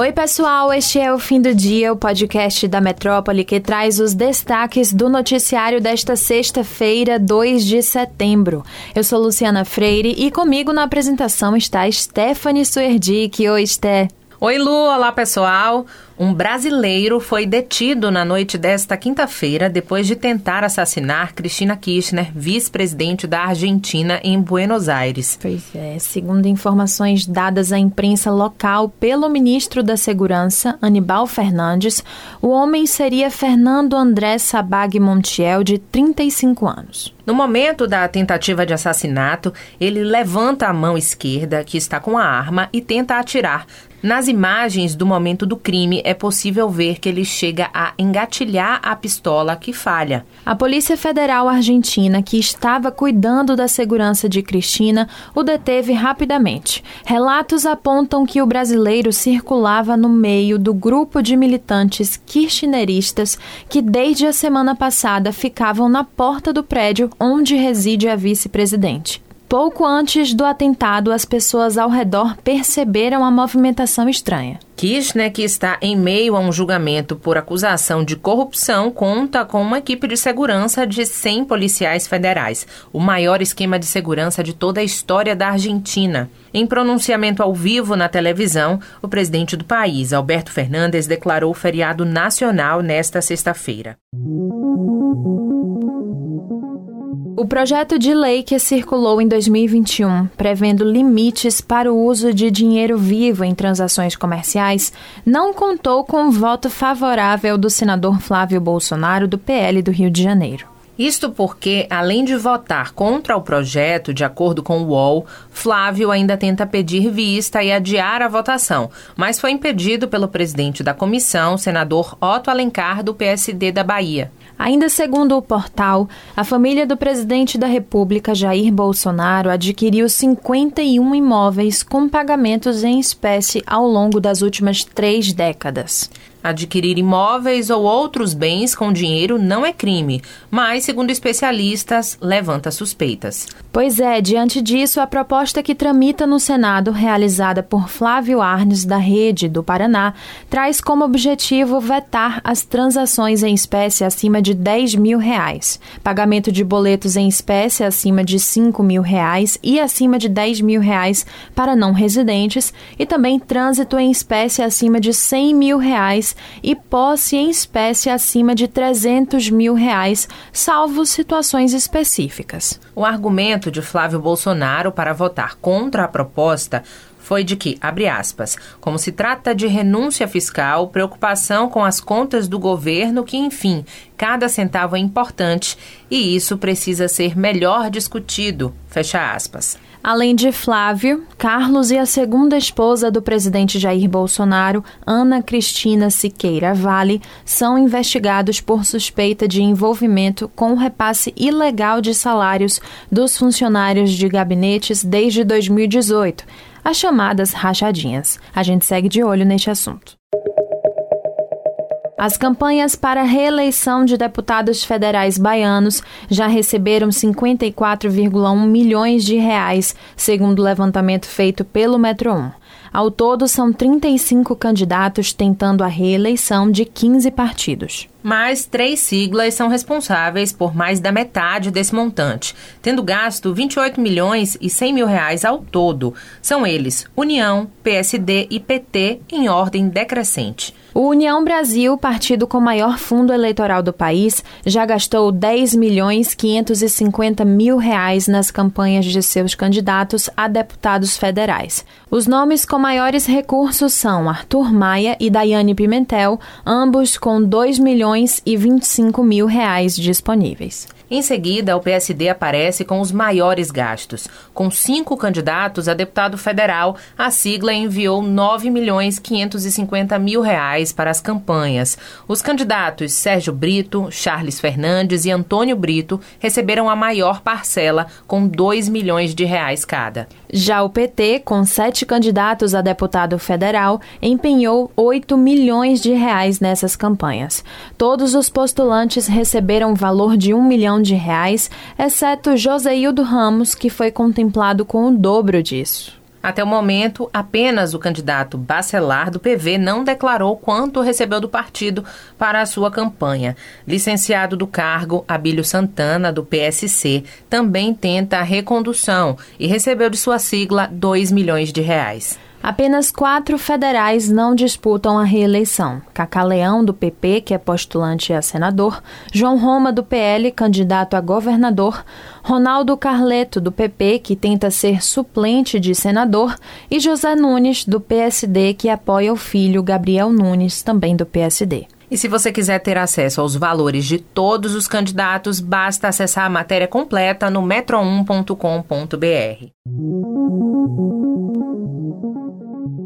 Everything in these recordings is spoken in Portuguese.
Oi, pessoal, este é o Fim do Dia, o podcast da Metrópole que traz os destaques do noticiário desta sexta-feira, 2 de setembro. Eu sou Luciana Freire e comigo na apresentação está Stephanie Suerdick. Oi, Sté. Oi, Lu, olá pessoal. Um brasileiro foi detido na noite desta quinta-feira depois de tentar assassinar Cristina Kirchner, vice-presidente da Argentina em Buenos Aires. Pois é, segundo informações dadas à imprensa local pelo ministro da Segurança, Anibal Fernandes, o homem seria Fernando André Sabag Montiel, de 35 anos. No momento da tentativa de assassinato, ele levanta a mão esquerda, que está com a arma, e tenta atirar. Nas imagens do momento do crime, é possível ver que ele chega a engatilhar a pistola que falha. A Polícia Federal Argentina, que estava cuidando da segurança de Cristina, o deteve rapidamente. Relatos apontam que o brasileiro circulava no meio do grupo de militantes kirchneristas que, desde a semana passada, ficavam na porta do prédio onde reside a vice-presidente. Pouco antes do atentado, as pessoas ao redor perceberam a movimentação estranha. Kirchner, que está em meio a um julgamento por acusação de corrupção, conta com uma equipe de segurança de 100 policiais federais, o maior esquema de segurança de toda a história da Argentina. Em pronunciamento ao vivo na televisão, o presidente do país, Alberto Fernandes, declarou feriado nacional nesta sexta-feira. O projeto de lei que circulou em 2021, prevendo limites para o uso de dinheiro vivo em transações comerciais, não contou com o voto favorável do senador Flávio Bolsonaro, do PL do Rio de Janeiro. Isto porque, além de votar contra o projeto, de acordo com o UOL, Flávio ainda tenta pedir vista e adiar a votação, mas foi impedido pelo presidente da comissão, senador Otto Alencar, do PSD da Bahia. Ainda segundo o portal, a família do presidente da República, Jair Bolsonaro, adquiriu 51 imóveis com pagamentos em espécie ao longo das últimas três décadas. Adquirir imóveis ou outros bens com dinheiro não é crime, mas, segundo especialistas, levanta suspeitas. Pois é, diante disso, a proposta que tramita no Senado, realizada por Flávio Arnes, da Rede do Paraná, traz como objetivo vetar as transações em espécie acima de 10 mil reais, pagamento de boletos em espécie acima de 5 mil reais e acima de 10 mil reais para não residentes e também trânsito em espécie acima de 100 mil reais e posse em espécie acima de 300 mil reais, salvo situações específicas. O argumento de Flávio Bolsonaro para votar contra a proposta foi de que, abre aspas, como se trata de renúncia fiscal, preocupação com as contas do governo, que, enfim, cada centavo é importante e isso precisa ser melhor discutido, fecha aspas. Além de Flávio, Carlos e a segunda esposa do presidente Jair Bolsonaro, Ana Cristina Siqueira Vale, são investigados por suspeita de envolvimento com o repasse ilegal de salários dos funcionários de gabinetes desde 2018, as chamadas rachadinhas. A gente segue de olho neste assunto. As campanhas para reeleição de deputados federais baianos já receberam 54,1 milhões de reais, segundo o levantamento feito pelo Metro 1. Ao todo, são 35 candidatos tentando a reeleição de 15 partidos. Mas três siglas são responsáveis por mais da metade desse montante, tendo gasto 28 milhões e 100 mil reais ao todo. São eles União, PSD e PT em ordem decrescente. O União Brasil, partido com maior fundo eleitoral do país, já gastou 10 milhões 550 mil reais nas campanhas de seus candidatos a deputados federais. Os nomes com maiores recursos são Arthur Maia e Daiane Pimentel, ambos com 2 milhões e 25 mil reais disponíveis. Em seguida, o PSD aparece com os maiores gastos. Com cinco candidatos a deputado federal, a sigla enviou 9 milhões 550 mil reais para as campanhas. Os candidatos Sérgio Brito, Charles Fernandes e Antônio Brito receberam a maior parcela, com 2 milhões de reais cada. Já o PT, com sete candidatos a deputado federal, empenhou 8 milhões de reais nessas campanhas. Todos os postulantes receberam valor de um milhão milhão de reais, exceto Joseildo Ramos, que foi contemplado com o dobro disso. Até o momento, apenas o candidato Bacelar do PV não declarou quanto recebeu do partido para a sua campanha. Licenciado do cargo, Abílio Santana, do PSC, também tenta a recondução e recebeu de sua sigla 2 milhões de reais. Apenas quatro federais não disputam a reeleição: Cacá Leão, do PP, que é postulante a senador, João Roma, do PL, candidato a governador, Ronaldo Carleto, do PP, que tenta ser suplente de senador, e José Nunes, do PSD, que apoia o filho Gabriel Nunes, também do PSD. E se você quiser ter acesso aos valores de todos os candidatos, basta acessar a matéria completa no metro1.com.br.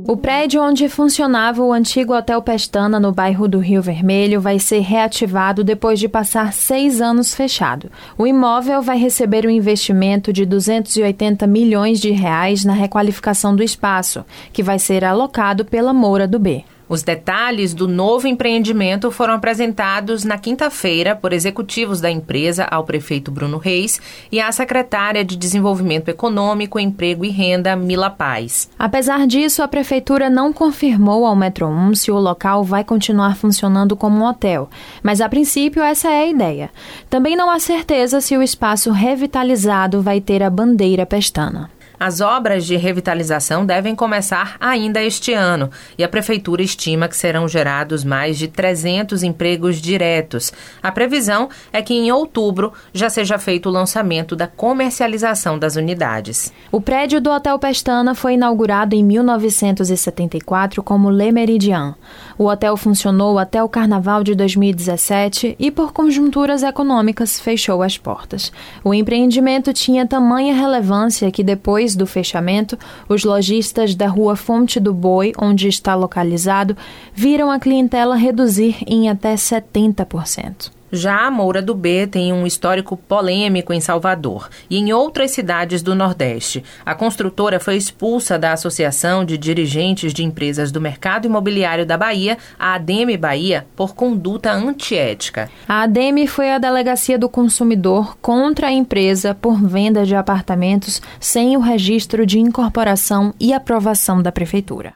O prédio onde funcionava o antigo Hotel Pestana, no bairro do Rio Vermelho, vai ser reativado depois de passar seis anos fechado. O imóvel vai receber um investimento de 280 milhões de reais na requalificação do espaço, que vai ser alocado pela Moura do B. Os detalhes do novo empreendimento foram apresentados na quinta-feira por executivos da empresa ao prefeito Bruno Reis e à secretária de Desenvolvimento Econômico, Emprego e Renda, Mila Paz. Apesar disso, a prefeitura não confirmou ao Metro 1 se o local vai continuar funcionando como um hotel, mas a princípio essa é a ideia. Também não há certeza se o espaço revitalizado vai ter a bandeira pestana. As obras de revitalização devem começar ainda este ano e a Prefeitura estima que serão gerados mais de 300 empregos diretos. A previsão é que em outubro já seja feito o lançamento da comercialização das unidades. O prédio do Hotel Pestana foi inaugurado em 1974 como Le Méridien. O hotel funcionou até o Carnaval de 2017 e, por conjunturas econômicas, fechou as portas. O empreendimento tinha tamanha relevância que depois depois do fechamento, os lojistas da rua Fonte do Boi, onde está localizado, viram a clientela reduzir em até 70%. Já a Moura do B tem um histórico polêmico em Salvador e em outras cidades do Nordeste. A construtora foi expulsa da Associação de Dirigentes de Empresas do Mercado Imobiliário da Bahia, a ADEME Bahia, por conduta antiética. A ADEME foi a delegacia do consumidor contra a empresa por venda de apartamentos sem o registro de incorporação e aprovação da prefeitura.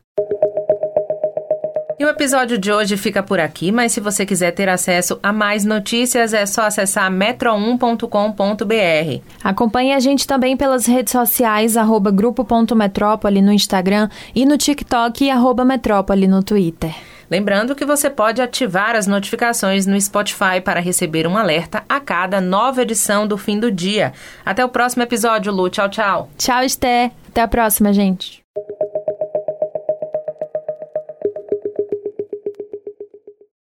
E o episódio de hoje fica por aqui, mas se você quiser ter acesso a mais notícias, é só acessar metro1.com.br. Acompanhe a gente também pelas redes sociais, arroba grupo.metrópole no Instagram e no TikTok e arroba metrópole no Twitter. Lembrando que você pode ativar as notificações no Spotify para receber um alerta a cada nova edição do fim do dia. Até o próximo episódio, Lu. Tchau, tchau. Tchau, Esté. Até a próxima, gente.